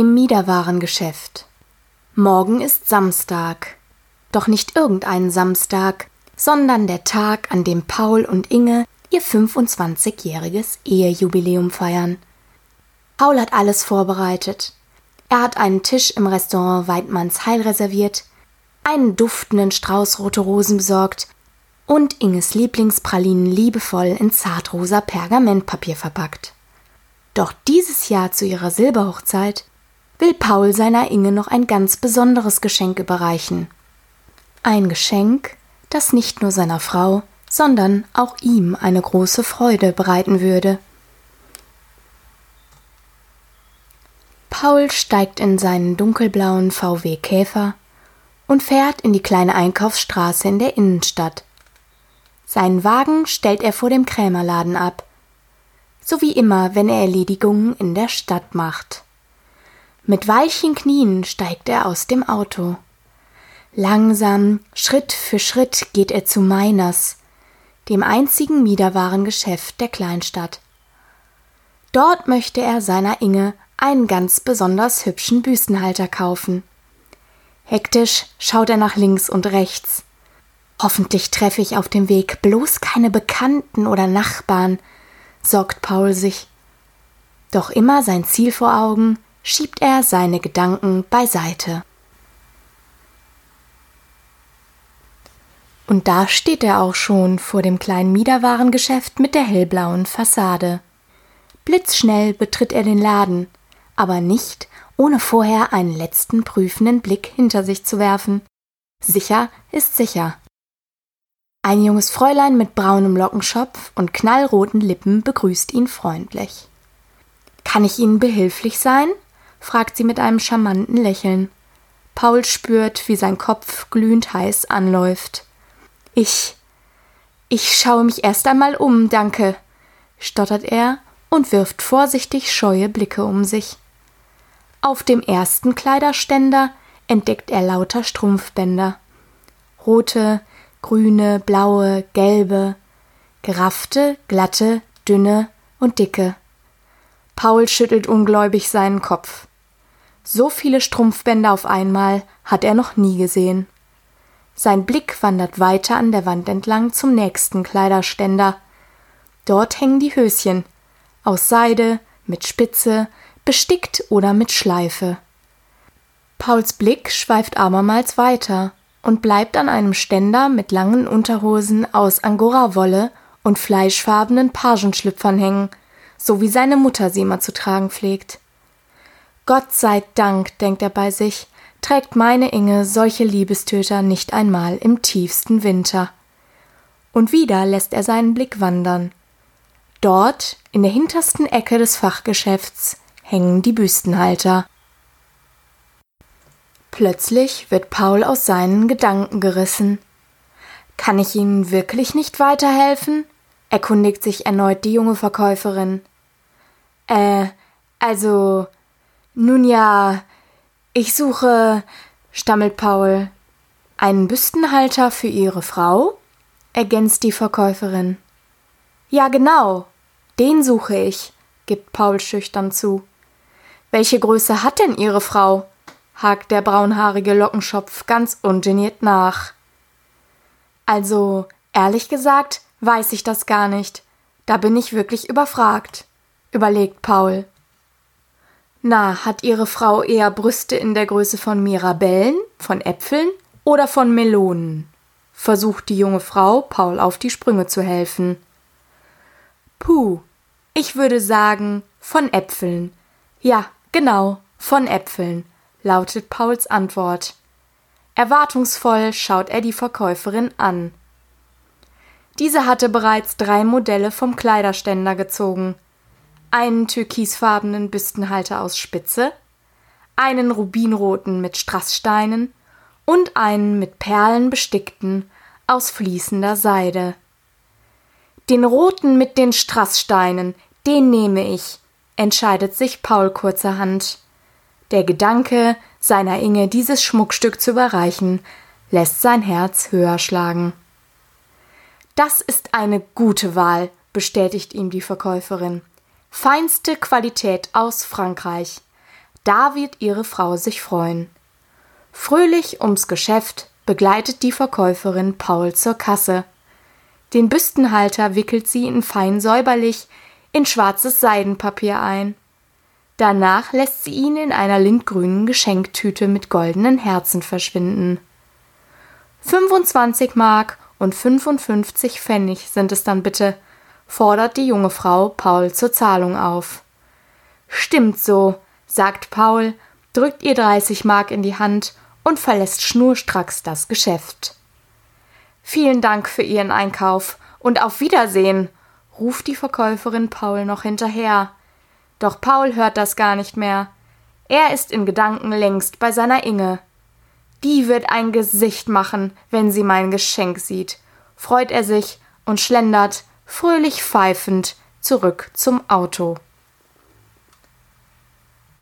Im Miederwarengeschäft. Morgen ist Samstag. Doch nicht irgendein Samstag, sondern der Tag, an dem Paul und Inge ihr 25-jähriges Ehejubiläum feiern. Paul hat alles vorbereitet. Er hat einen Tisch im Restaurant Weidmanns Heil reserviert, einen duftenden Strauß rote Rosen besorgt und Inges Lieblingspralinen liebevoll in zartrosa Pergamentpapier verpackt. Doch dieses Jahr zu ihrer Silberhochzeit will Paul seiner Inge noch ein ganz besonderes Geschenk überreichen. Ein Geschenk, das nicht nur seiner Frau, sondern auch ihm eine große Freude bereiten würde. Paul steigt in seinen dunkelblauen VW Käfer und fährt in die kleine Einkaufsstraße in der Innenstadt. Seinen Wagen stellt er vor dem Krämerladen ab, so wie immer, wenn er Erledigungen in der Stadt macht. Mit weichen Knien steigt er aus dem Auto. Langsam, Schritt für Schritt geht er zu Meiners, dem einzigen Miederwarengeschäft der Kleinstadt. Dort möchte er seiner Inge einen ganz besonders hübschen Büstenhalter kaufen. Hektisch schaut er nach links und rechts. Hoffentlich treffe ich auf dem Weg bloß keine Bekannten oder Nachbarn, sorgt Paul sich. Doch immer sein Ziel vor Augen, schiebt er seine Gedanken beiseite. Und da steht er auch schon vor dem kleinen Miederwarengeschäft mit der hellblauen Fassade. Blitzschnell betritt er den Laden, aber nicht, ohne vorher einen letzten prüfenden Blick hinter sich zu werfen. Sicher ist sicher. Ein junges Fräulein mit braunem Lockenschopf und knallroten Lippen begrüßt ihn freundlich. Kann ich Ihnen behilflich sein? Fragt sie mit einem charmanten Lächeln. Paul spürt, wie sein Kopf glühend heiß anläuft. Ich. Ich schaue mich erst einmal um, danke, stottert er und wirft vorsichtig scheue Blicke um sich. Auf dem ersten Kleiderständer entdeckt er lauter Strumpfbänder. Rote, grüne, blaue, gelbe, geraffte, glatte, dünne und dicke. Paul schüttelt ungläubig seinen Kopf. So viele Strumpfbänder auf einmal hat er noch nie gesehen. Sein Blick wandert weiter an der Wand entlang zum nächsten Kleiderständer. Dort hängen die Höschen, aus Seide, mit Spitze, bestickt oder mit Schleife. Pauls Blick schweift abermals weiter und bleibt an einem Ständer mit langen Unterhosen aus Angorawolle und fleischfarbenen Pagenschlüpfern hängen, so wie seine Mutter sie immer zu tragen pflegt. Gott sei Dank, denkt er bei sich, trägt meine Inge solche Liebestöter nicht einmal im tiefsten Winter. Und wieder lässt er seinen Blick wandern. Dort, in der hintersten Ecke des Fachgeschäfts, hängen die Büstenhalter. Plötzlich wird Paul aus seinen Gedanken gerissen. Kann ich Ihnen wirklich nicht weiterhelfen? erkundigt sich erneut die junge Verkäuferin. Äh, also, nun ja, ich suche, stammelt Paul. Einen Büstenhalter für Ihre Frau? ergänzt die Verkäuferin. Ja, genau, den suche ich, gibt Paul schüchtern zu. Welche Größe hat denn Ihre Frau? hakt der braunhaarige Lockenschopf ganz ungeniert nach. Also, ehrlich gesagt, weiß ich das gar nicht. Da bin ich wirklich überfragt, überlegt Paul. Na, hat Ihre Frau eher Brüste in der Größe von Mirabellen, von Äpfeln oder von Melonen? versucht die junge Frau, Paul auf die Sprünge zu helfen. Puh, ich würde sagen, von Äpfeln. Ja, genau, von Äpfeln, lautet Pauls Antwort. Erwartungsvoll schaut er die Verkäuferin an. Diese hatte bereits drei Modelle vom Kleiderständer gezogen – einen türkisfarbenen Büstenhalter aus Spitze, einen rubinroten mit Strasssteinen und einen mit Perlen bestickten aus fließender Seide. Den roten mit den Strasssteinen, den nehme ich, entscheidet sich Paul kurzerhand. Der Gedanke, seiner Inge dieses Schmuckstück zu überreichen, lässt sein Herz höher schlagen. Das ist eine gute Wahl, bestätigt ihm die Verkäuferin. Feinste Qualität aus Frankreich. Da wird ihre Frau sich freuen. Fröhlich ums Geschäft begleitet die Verkäuferin Paul zur Kasse. Den Büstenhalter wickelt sie in fein säuberlich in schwarzes Seidenpapier ein. Danach lässt sie ihn in einer lindgrünen Geschenktüte mit goldenen Herzen verschwinden. 25 Mark und 55 Pfennig sind es dann bitte, fordert die junge Frau Paul zur Zahlung auf. Stimmt so, sagt Paul, drückt ihr 30 Mark in die Hand und verlässt schnurstracks das Geschäft. Vielen Dank für Ihren Einkauf und auf Wiedersehen, ruft die Verkäuferin Paul noch hinterher. Doch Paul hört das gar nicht mehr. Er ist in Gedanken längst bei seiner Inge. Die wird ein Gesicht machen, wenn sie mein Geschenk sieht, freut er sich und schlendert, fröhlich pfeifend, zurück zum Auto.